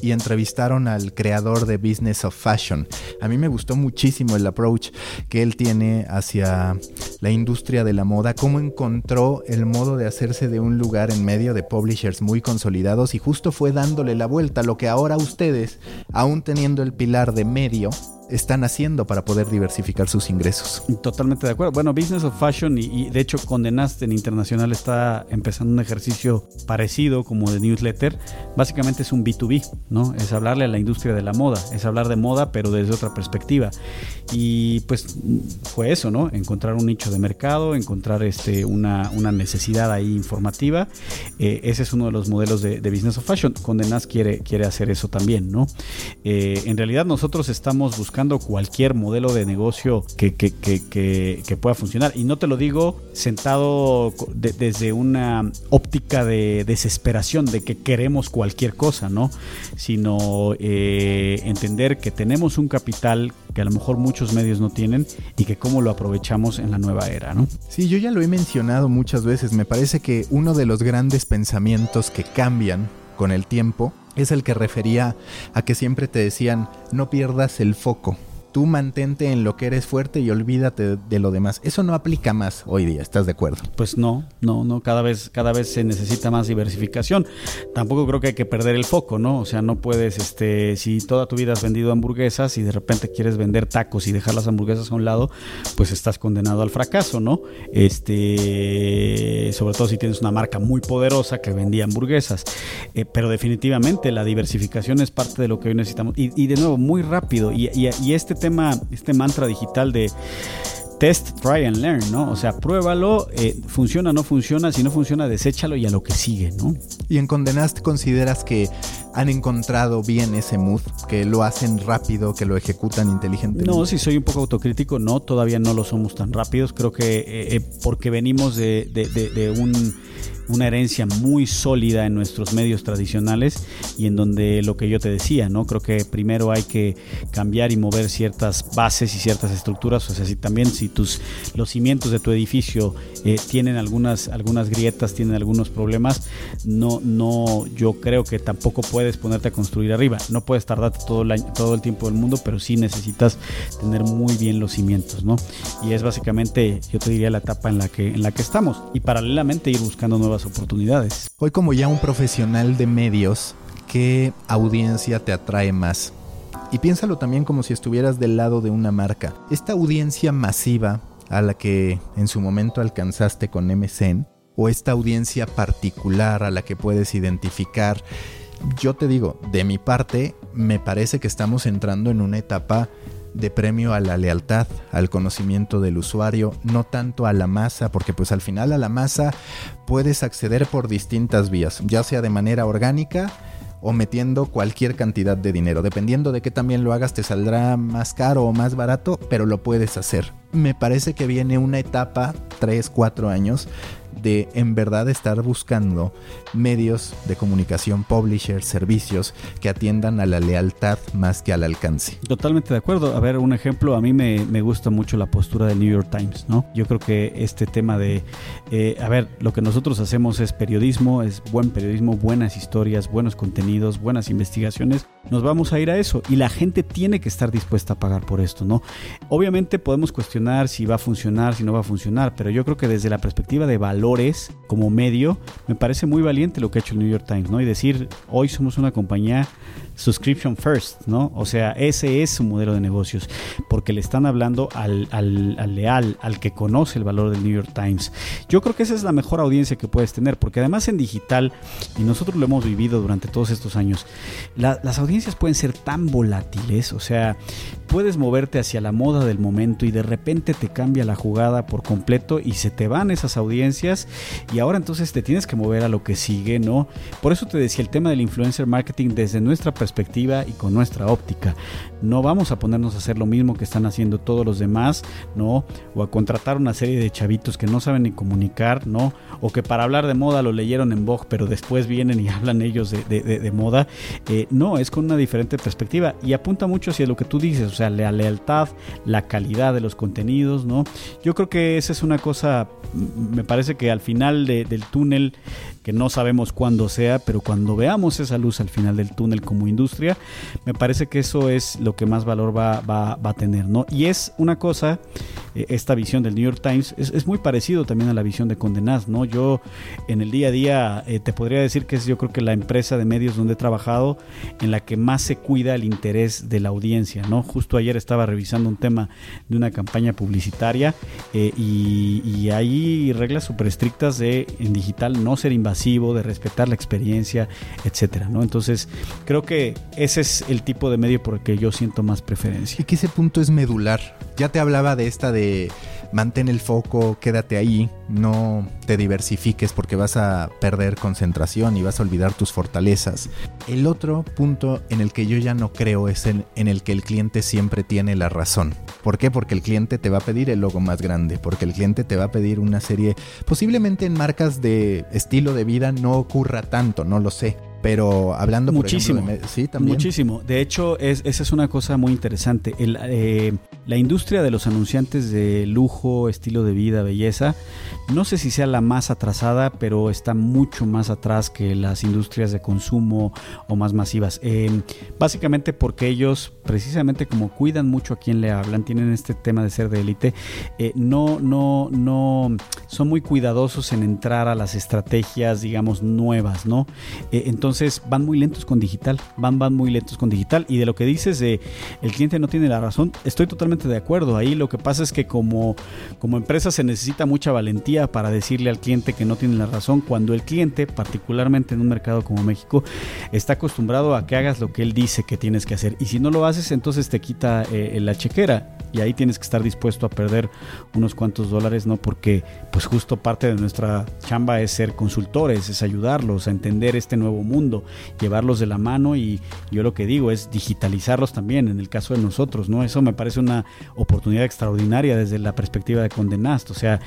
y entrevistaron al creador de Business of Fashion. A mí me gustó muchísimo el approach que él tiene hacia la industria de la moda, cómo encontró el modo de hacerse de un lugar en medio de publishers muy consolidados y justo fue dándole la vuelta, lo que ahora ustedes, aún teniendo el pilar de medio, están haciendo para poder diversificar sus ingresos. Totalmente de acuerdo. Bueno, Business of Fashion y, de hecho Condenaste en Internacional está empezando un ejercicio parecido como de newsletter. Básicamente es un B2B, ¿no? Es hablarle a la industria de la moda, es hablar de moda pero desde otra perspectiva. Y pues fue eso, ¿no? Encontrar un nicho de mercado, encontrar este, una, una necesidad ahí informativa. Eh, ese es uno de los modelos de, Business of Fashion. Condenas quiere, quiere hacer eso también, ¿no? Eh, en realidad nosotros estamos buscando cualquier modelo de negocio que, que, pueda funcionar. Y no te lo digo sentado desde una óptica de desesperación, de que queremos cualquier cosa, ¿no? Sino eh, entender que tenemos un capital que a lo mejor muchos medios no tienen y que cómo lo aprovechamos en la nueva era, ¿no? Sí, yo ya lo he mencionado muchas veces. Me parece que uno de los grandes pensamientos que cambian con el tiempo es el que refería a que siempre te decían no pierdas el foco tú mantente en lo que eres fuerte y olvídate de lo demás. Eso no aplica más hoy día, ¿estás de acuerdo? Pues no, no, no, cada vez, cada vez se necesita más diversificación. Tampoco creo que hay que perder el foco, ¿no? O sea, no puedes, este, si toda tu vida has vendido hamburguesas y de repente quieres vender tacos y dejar las hamburguesas a un lado, pues estás condenado al fracaso, ¿no? Este, sobre todo si tienes una marca muy poderosa que vendía hamburguesas. Eh, pero definitivamente la diversificación es parte de lo que hoy necesitamos. Y, de nuevo, muy rápido. Y, y, y este tema, este mantra digital de test, try and learn, ¿no? O sea, pruébalo, eh, funciona o no funciona, si no funciona, deséchalo y a lo que sigue, ¿no? Y en Condenaste consideras que han encontrado bien ese mood, que lo hacen rápido, que lo ejecutan inteligentemente. No, si soy un poco autocrítico, no, todavía no lo somos tan rápidos, creo que eh, eh, porque venimos de, de un una herencia muy sólida en nuestros medios tradicionales y en donde lo que yo te decía, ¿no? Creo que primero hay que cambiar y mover ciertas bases y ciertas estructuras, o sea, si también si tus los cimientos de tu edificio eh, tienen algunas algunas grietas, tienen algunos problemas, no no yo creo que tampoco puedes ponerte a construir arriba, no puedes tardarte todo el año, todo el tiempo del mundo, pero sí necesitas tener muy bien los cimientos, ¿no? Y es básicamente yo te diría la etapa en la que en la que estamos y paralelamente ir buscando nuevas oportunidades. Hoy como ya un profesional de medios, ¿qué audiencia te atrae más? Y piénsalo también como si estuvieras del lado de una marca. Esta audiencia masiva a la que en su momento alcanzaste con MCN, o esta audiencia particular a la que puedes identificar, yo te digo, de mi parte, me parece que estamos entrando en una etapa de premio a la lealtad, al conocimiento del usuario, no tanto a la masa, porque pues al final a la masa puedes acceder por distintas vías, ya sea de manera orgánica o metiendo cualquier cantidad de dinero. Dependiendo de qué también lo hagas, te saldrá más caro o más barato, pero lo puedes hacer. Me parece que viene una etapa, 3, 4 años, de en verdad estar buscando medios de comunicación, publishers, servicios que atiendan a la lealtad más que al alcance. Totalmente de acuerdo. A ver, un ejemplo, a mí me, gusta mucho la postura del New York Times, ¿no? Yo creo que este tema de, eh, a ver, lo que nosotros hacemos es periodismo, es buen periodismo, buenas historias, buenos contenidos, buenas investigaciones. Nos vamos a ir a eso y la gente tiene que estar dispuesta a pagar por esto, ¿no? Obviamente podemos cuestionar si va a funcionar, si no va a funcionar, pero yo creo que desde la perspectiva de valor como medio, me parece muy valiente lo que ha hecho el New York Times, ¿no? Y decir, hoy somos una compañía subscription first, ¿no? O sea, ese es su modelo de negocios, porque le están hablando al, al, leal, al que conoce el valor del New York Times. Yo creo que esa es la mejor audiencia que puedes tener, porque además en digital, y nosotros lo hemos vivido durante todos estos años, las audiencias pueden ser tan volátiles, o sea, puedes moverte hacia la moda del momento y de repente te cambia la jugada por completo y se te van esas audiencias y ahora entonces te tienes que mover a lo que sigue, ¿no? Por eso te decía el tema del influencer marketing desde nuestra perspectiva perspectiva y con nuestra óptica. No vamos a ponernos a hacer lo mismo que están haciendo todos los demás, ¿no? O a contratar una serie de chavitos que no saben ni comunicar, ¿no? O que para hablar de moda lo leyeron en Vogue, pero después vienen y <laughs> hablan ellos de, moda. Eh, no, es con una diferente perspectiva y apunta mucho hacia lo que tú dices, o sea, la lealtad, la calidad de los contenidos, ¿no? Yo creo que esa es una cosa, me parece que al final del túnel que no sabemos cuándo sea, pero cuando veamos esa luz al final del túnel como industria, me parece que eso es lo que más valor va, va, va a tener, ¿no? Y es una cosa, eh, esta visión del New York Times, es, es, muy parecido también a la visión de Condenaz, ¿no? Yo en el día a día eh, te podría decir que es yo creo que la empresa de medios donde he trabajado en la que más se cuida el interés de la audiencia, ¿no? Justo ayer estaba revisando un tema de una campaña publicitaria eh, y, y hay reglas súper estrictas de en digital no ser invasivo de respetar la experiencia, etcétera, ¿no? Entonces, creo que ese es el tipo de medio por el que yo siento más preferencia. Y que ese punto es medular. Ya te hablaba de esta de mantén el foco, quédate ahí, no te diversifiques porque vas a perder concentración y vas a olvidar tus fortalezas. El otro punto en el que yo ya no creo es en, en el que el cliente siempre tiene la razón. ¿Por qué? Porque el cliente te va a pedir el logo más grande, porque el cliente te va a pedir una serie, posiblemente en marcas de estilo de vida no ocurra tanto, no lo sé pero hablando muchísimo, por ejemplo, de, sí, también. Muchísimo. De hecho, es, esa es una cosa muy interesante. El, eh, la industria de los anunciantes de lujo, estilo de vida, belleza, no sé si sea la más atrasada, pero está mucho más atrás que las industrias de consumo o más masivas. Eh, básicamente porque ellos, precisamente como cuidan mucho a quien le hablan, tienen este tema de ser de élite, eh, no, no, no, son muy cuidadosos en entrar a las estrategias, digamos, nuevas, ¿no? entonces entonces van muy lentos con digital, van, van muy lentos con digital. Y de lo que dices de el cliente no tiene la razón, estoy totalmente de acuerdo. Ahí lo que pasa es que como, como empresa se necesita mucha valentía para decirle al cliente que no tiene la razón cuando el cliente, particularmente en un mercado como México, está acostumbrado a que hagas lo que él dice que tienes que hacer. Y si no lo haces, entonces te quita eh, la chequera. Y ahí tienes que estar dispuesto a perder unos cuantos dólares, ¿no? Porque pues justo parte de nuestra chamba es ser consultores, es ayudarlos a entender este nuevo mundo llevarlos de la mano y yo lo que digo es digitalizarlos también, en el caso de nosotros, ¿no? Eso me parece una oportunidad extraordinaria desde la perspectiva de Condenast, o sea,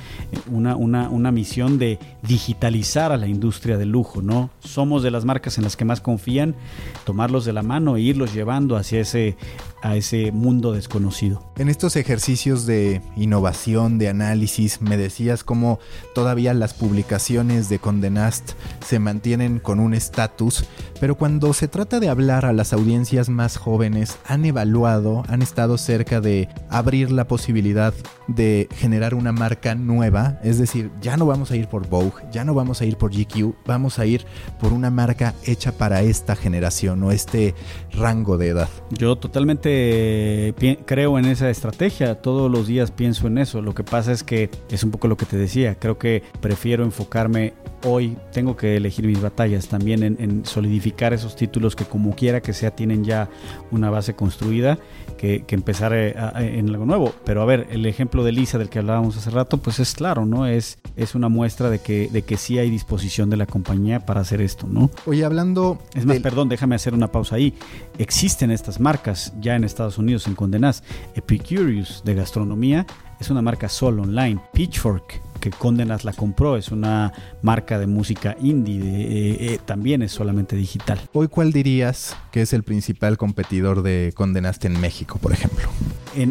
una, una, una misión de digitalizar a la industria del lujo, ¿no? Somos de las marcas en las que más confían, tomarlos de la mano e irlos llevando hacia ese a ese mundo desconocido. En estos ejercicios de innovación, de análisis, me decías cómo todavía las publicaciones de Condenast se mantienen con un estatus, pero cuando se trata de hablar a las audiencias más jóvenes, han evaluado, han estado cerca de abrir la posibilidad de generar una marca nueva, es decir, ya no vamos a ir por Vogue, ya no vamos a ir por GQ, vamos a ir por una marca hecha para esta generación o este rango de edad. Yo totalmente creo en esa estrategia, todos los días pienso en eso, lo que pasa es que es un poco lo que te decía, creo que prefiero enfocarme hoy, tengo que elegir mis batallas también en, solidificar esos títulos que como quiera que sea tienen ya una base construida, que, empezar eh, en algo nuevo, pero a ver, el ejemplo de Lisa del que hablábamos hace rato, pues es claro, ¿no? Es, es una muestra de que, de que sí hay disposición de la compañía para hacer esto, ¿no? Oye, hablando... Es más, perdón, déjame hacer una pausa ahí. Existen estas marcas ya en Estados Unidos, en Condenas. Epicurious de gastronomía es una marca solo online. Pitchfork que Condenas la compró, es una marca de música indie, eh, eh, también es solamente digital. Hoy, ¿cuál dirías que es el principal competidor de Condenaste en México, por ejemplo?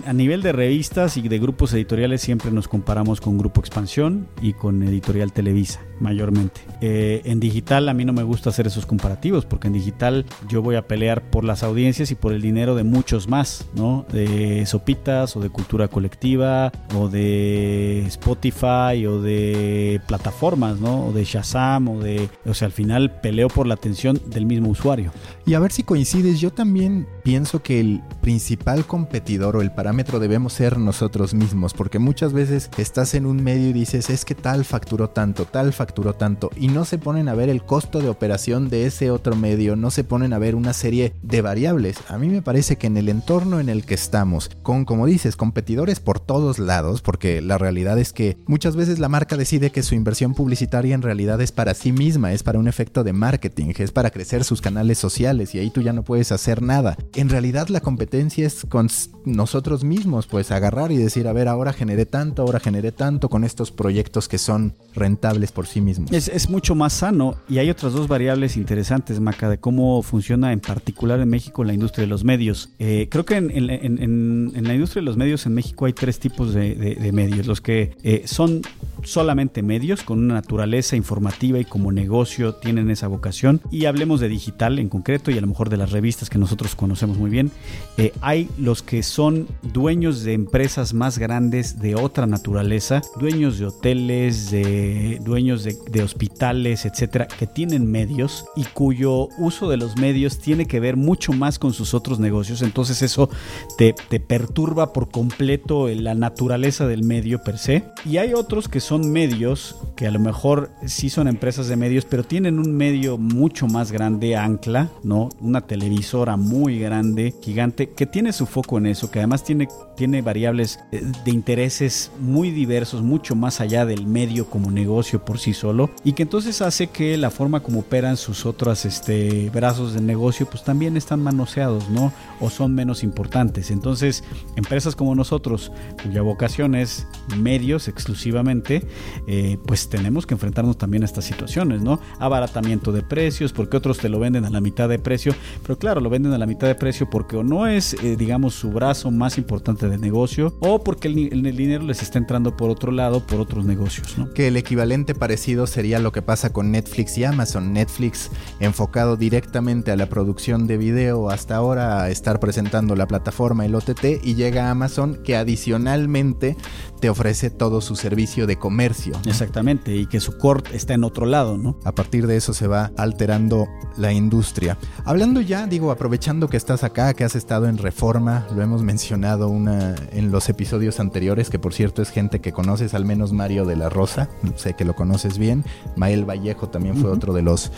A nivel de revistas y de grupos editoriales siempre nos comparamos con Grupo Expansión y con Editorial Televisa, mayormente. Eh, en digital a mí no me gusta hacer esos comparativos porque en digital yo voy a pelear por las audiencias y por el dinero de muchos más, ¿no? De Sopitas o de Cultura Colectiva o de Spotify o de plataformas, ¿no? O de Shazam o de... O sea, al final peleo por la atención del mismo usuario. Y a ver si coincides, yo también pienso que el principal competidor o el parámetro debemos ser nosotros mismos, porque muchas veces estás en un medio y dices, es que tal facturó tanto, tal facturó tanto, y no se ponen a ver el costo de operación de ese otro medio, no se ponen a ver una serie de variables. A mí me parece que en el entorno en el que estamos, con, como dices, competidores por todos lados, porque la realidad es que muchas veces la marca decide que su inversión publicitaria en realidad es para sí misma, es para un efecto de marketing, es para crecer sus canales sociales y ahí tú ya no puedes hacer nada. En realidad la competencia es con nosotros mismos, pues agarrar y decir, a ver, ahora generé tanto, ahora generé tanto con estos proyectos que son rentables por sí mismos. Es, mucho más sano y hay otras dos variables interesantes, Maca, de cómo funciona en particular en México la industria de los medios. Eh, creo que en, la industria de los medios en México hay tres tipos de, medios. Los que eh, son solamente medios con una naturaleza informativa y como negocio tienen esa vocación. Y hablemos de digital en concreto y a lo mejor de las revistas que nosotros conocemos muy bien. Eh, hay los que son dueños de empresas más grandes de otra naturaleza, dueños de hoteles, de dueños de, hospitales, etcétera, que tienen medios y cuyo uso de los medios tiene que ver mucho más con sus otros negocios. Entonces eso te, te perturba por completo la naturaleza del medio per se. Y hay otros que son medios que a lo mejor sí son empresas de medios, pero tienen un medio mucho más grande, ancla, ¿no? Una televisora muy grande, gigante, que tiene su foco en eso, que además tiene, tiene variables eh, de intereses muy diversos, mucho más allá del medio como negocio por sí solo, y que entonces hace que la forma como operan sus otros este, brazos de negocio, pues también están manoseados, ¿no? O son menos importantes. Entonces, empresas como nosotros, cuya vocación es medios exclusivamente, eh, pues tenemos que enfrentarnos también a estas situaciones, ¿no? Abaratamiento de precios, porque otros te lo venden a la mitad de precio, pero claro, lo venden a la mitad de precio porque o no es, eh, digamos, su brazo más importante de negocio, o porque el, el, dinero les está entrando por otro lado, por otros negocios, ¿no? Que el equivalente parecido sería lo que pasa con Netflix y Amazon. Netflix enfocado directamente a la producción de video hasta ahora a estar presentando la plataforma, el OTT, y llega Amazon que adicionalmente te ofrece todo su servicio de comercio. Exactamente, y que su core está en otro lado, ¿no? A partir de eso se va alterando la industria. Hablando ya, digo, aprovechando que estás acá, que has estado en Reforma, lo hemos mencionado una en los episodios anteriores, que por cierto es gente que conoces, al menos Mario de la Rosa, sé que lo conoces bien, Mael Vallejo también fue otro de los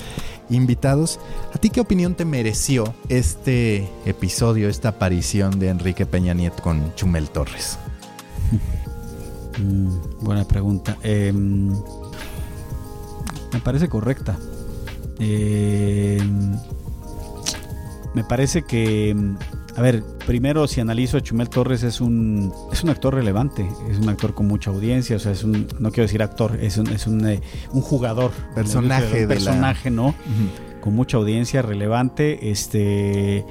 invitados. ¿A ti qué opinión te mereció este episodio, esta aparición de Enrique Peña Nieto con Chumel Torres? Mm, buena pregunta. Em, me parece correcta. Em, me parece que, a ver, primero si analizo a Chumel Torres es un es un actor relevante, es un actor con mucha audiencia, o sea, es un no quiero decir actor, es un, es un, eh, un jugador, personaje, un personaje, ¿no? Con mucha audiencia relevante, este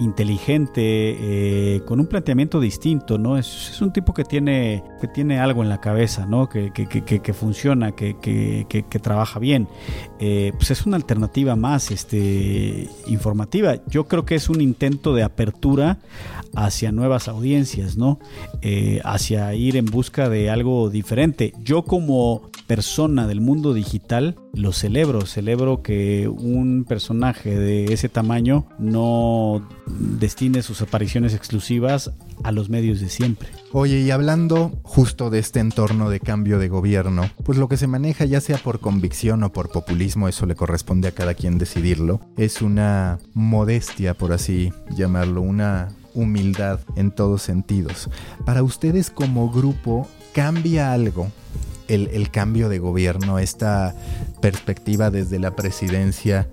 inteligente, eh, con un planteamiento distinto, ¿no? Es, un tipo que tiene, que tiene algo en la cabeza, ¿no? Que, que, que, que funciona, que, trabaja bien. Eh, pues es una alternativa más este, informativa. Yo creo que es un intento de apertura hacia nuevas audiencias, ¿no? Eh, hacia ir en busca de algo diferente. Yo como persona del mundo digital lo celebro, celebro que un personaje de ese tamaño no destine sus apariciones exclusivas a los medios de siempre. Oye, y hablando justo de este entorno de cambio de gobierno, pues lo que se maneja ya sea por convicción o por populismo, eso le corresponde a cada quien decidirlo, es una modestia, por así llamarlo, una humildad en todos sentidos. Para ustedes como grupo, ¿cambia algo el, el, cambio de gobierno, esta perspectiva desde la presidencia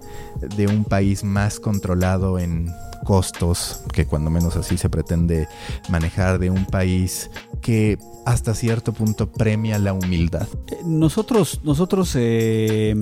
de un país más controlado en costos, que cuando menos así se pretende manejar de un país que hasta cierto punto premia la humildad. Eh, nosotros, nosotros, eh,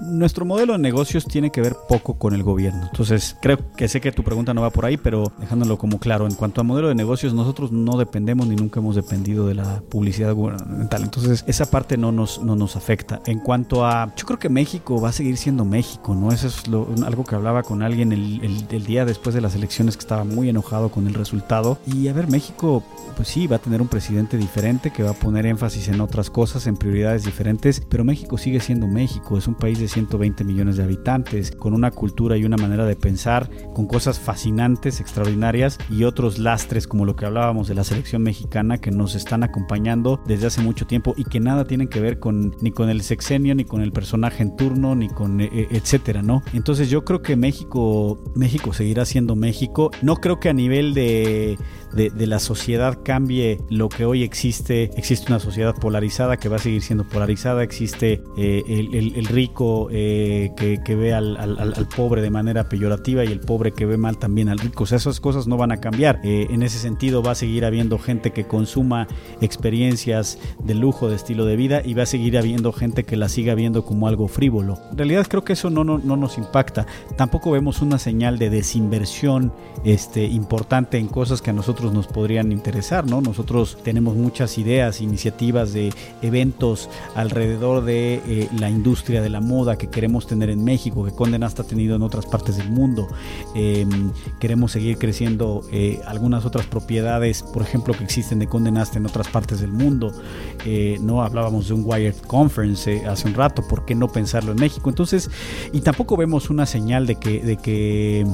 nuestro modelo de negocios tiene que ver poco con el gobierno. Entonces, creo que sé que tu pregunta no va por ahí, pero dejándolo como claro, en cuanto a modelo de negocios, nosotros no dependemos ni nunca hemos dependido de la publicidad gubernamental. Entonces, esa parte no nos, no nos afecta. En cuanto a, yo creo que México va a seguir siendo México, ¿no? Eso es algo que hablaba con alguien el, el día después de las elecciones que estaba muy enojado con el resultado. Y a ver, México, pues sí, va a tener un presidente diferente que va a poner énfasis en otras cosas, en prioridades diferentes, pero México sigue siendo México, es un país de 120 millones de habitantes, con una cultura y una manera de pensar, con cosas fascinantes, extraordinarias y otros lastres como lo que hablábamos de la selección mexicana que nos están acompañando desde hace mucho tiempo y que nada tienen que ver con ni con el sexenio, ni con el personaje en turno, ni con e, e, etcétera, ¿no? Entonces yo creo que México, México seguirá siendo México. No creo que a nivel de, de, la sociedad cambie lo que hoy existe. Existe una sociedad polarizada que va a seguir siendo polarizada. Existe eh, el, rico eh, que, ve al, al, pobre de manera peyorativa y el pobre que ve mal también al rico. O sea, esas cosas no van a cambiar. Eh, en ese sentido va a seguir habiendo gente que consuma experiencias de lujo, de estilo de vida y va a seguir habiendo gente que la siga viendo como algo frívolo. En realidad creo que eso no, no, no nos impacta. Tampoco vemos una señal de desinversión este, importante en cosas que a nosotros nos podrían interesar, ¿no? Nosotros tenemos muchas ideas, iniciativas de eventos alrededor de eh, la industria de la moda que queremos tener en México, que Conde Nast ha tenido en otras partes del mundo. Em, queremos seguir creciendo eh, algunas otras propiedades, por ejemplo, que existen de Conde Nast en otras partes del mundo. Eh, no hablábamos de un Wired Conference hace un rato, ¿por qué no pensarlo en México? Entonces, y tampoco vemos una señal de que, de que,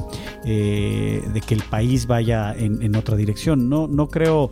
de que el país vaya en otra dirección no, no creo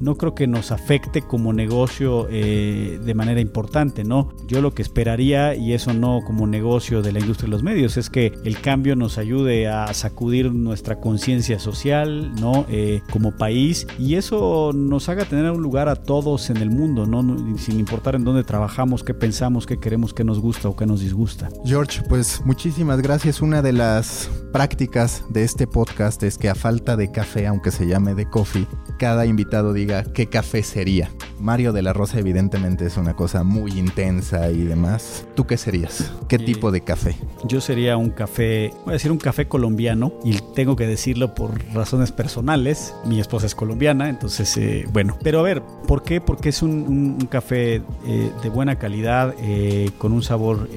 no creo que nos afecte como negocio eh, de manera importante, ¿no? Yo lo que esperaría, y eso no como negocio de la industria de los medios, es que el cambio nos ayude a sacudir nuestra conciencia social, ¿no? Eh, como país, y eso nos haga tener un lugar a todos en el mundo, ¿no? Sin importar en dónde trabajamos, qué pensamos, qué queremos, qué nos gusta o qué nos disgusta. George, pues muchísimas gracias. Una de las prácticas de este podcast es que a falta de café, aunque se llame de coffee, cada invitado diga qué café sería. Mario de la Rosa evidentemente es una cosa muy intensa y demás. ¿Tú qué serías? ¿Qué tipo de café? Yo sería un café, voy a decir un café colombiano y tengo que decirlo por razones personales. Mi esposa es colombiana, entonces eh, bueno. Pero a ver, ¿por qué? Porque es un, café eh, de buena calidad, eh, con un sabor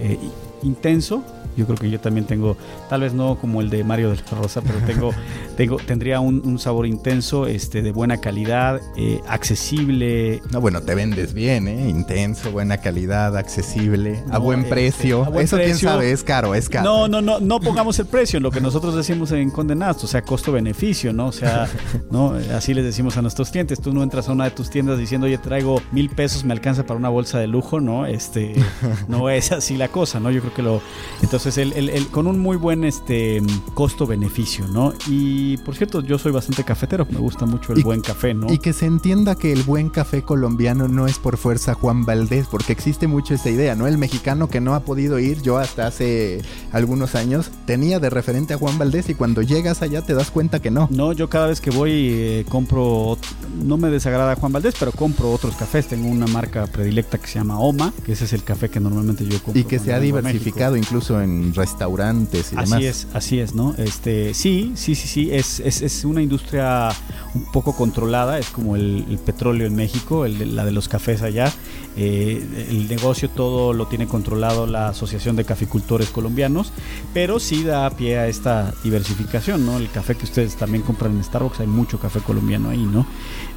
intenso yo creo que yo también tengo, tal vez no como el de Mario de la Rosa, pero tengo, <laughs> tengo tendría un, sabor intenso, este, de buena calidad, eh, accesible. No, bueno, te vendes bien, ¿eh? Intenso, buena calidad, accesible, a buen este, precio. Eso quién sabe, es caro, es caro. No, no, no, no pongamos el precio, lo que nosotros decimos en Condenados, o sea, costo-beneficio, ¿no? O sea, <laughs> ¿no? Así les decimos a nuestros clientes. Tú no entras a una de tus tiendas diciendo, oye, traigo mil pesos, me alcanza para una bolsa de lujo, ¿no? Este, <laughs> no es así la cosa, ¿no? Yo creo que lo. Entonces, el, con un muy buen este costo-beneficio, ¿no? Y por cierto, yo soy bastante cafetero, me gusta mucho el buen café, ¿no? Y que se entienda que el buen café colombiano no es por fuerza Juan Valdés, porque existe mucho esa idea, ¿no? El mexicano que no ha podido ir, yo hasta hace algunos años tenía de referente a Juan Valdés y cuando llegas allá te das cuenta que no. No, yo cada vez que voy eh, compro, no me desagrada Juan Valdés, pero compro otros cafés. Tengo una marca predilecta que se llama Oma, que ese es el café que normalmente yo compro. Y que se ha diversificado incluso en restaurantes y demás. Así es, así es, ¿no? Este, sí, sí, sí, sí, es, es, es una industria un poco controlada, es como el, petróleo en México, el, la de los cafés allá. Eh, el negocio todo lo tiene controlado la Asociación de Caficultores Colombianos, pero sí da pie a esta diversificación, ¿no? El café que ustedes también compran en Starbucks, hay mucho café colombiano ahí, ¿no?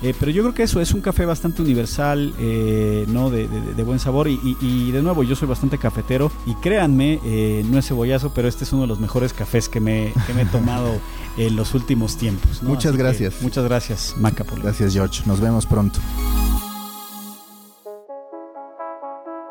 Eh, pero yo creo que eso es un café bastante universal, eh, ¿no? De, buen sabor y, y, de nuevo, yo soy bastante cafetero y créanme, no es cebollazo, pero este es uno de los mejores cafés que me, que me he tomado <laughs> en los últimos tiempos. Muchas gracias. muchas gracias, Maca. Por gracias, George. Nos vemos pronto.